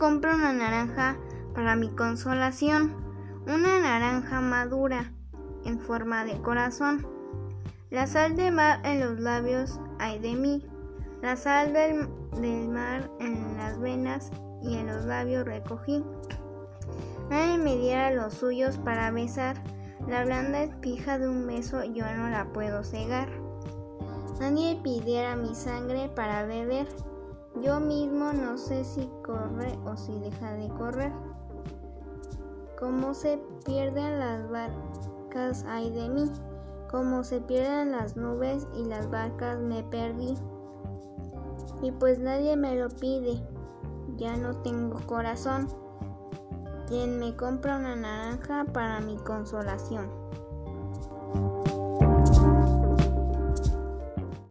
compra una naranja para mi consolación, una naranja madura en forma de corazón. La sal de mar en los labios hay de mí, la sal del, del mar en las venas y en los labios recogí. Nadie me diera los suyos para besar, la blanda espija de un beso yo no la puedo cegar. Nadie pidiera mi sangre para beber, yo mismo no sé si corre o si deja de correr. Como se pierden las barcas hay de mí, como se pierden las nubes y las barcas me perdí. Y pues nadie me lo pide, ya no tengo corazón. Quien me compra una naranja para mi consolación.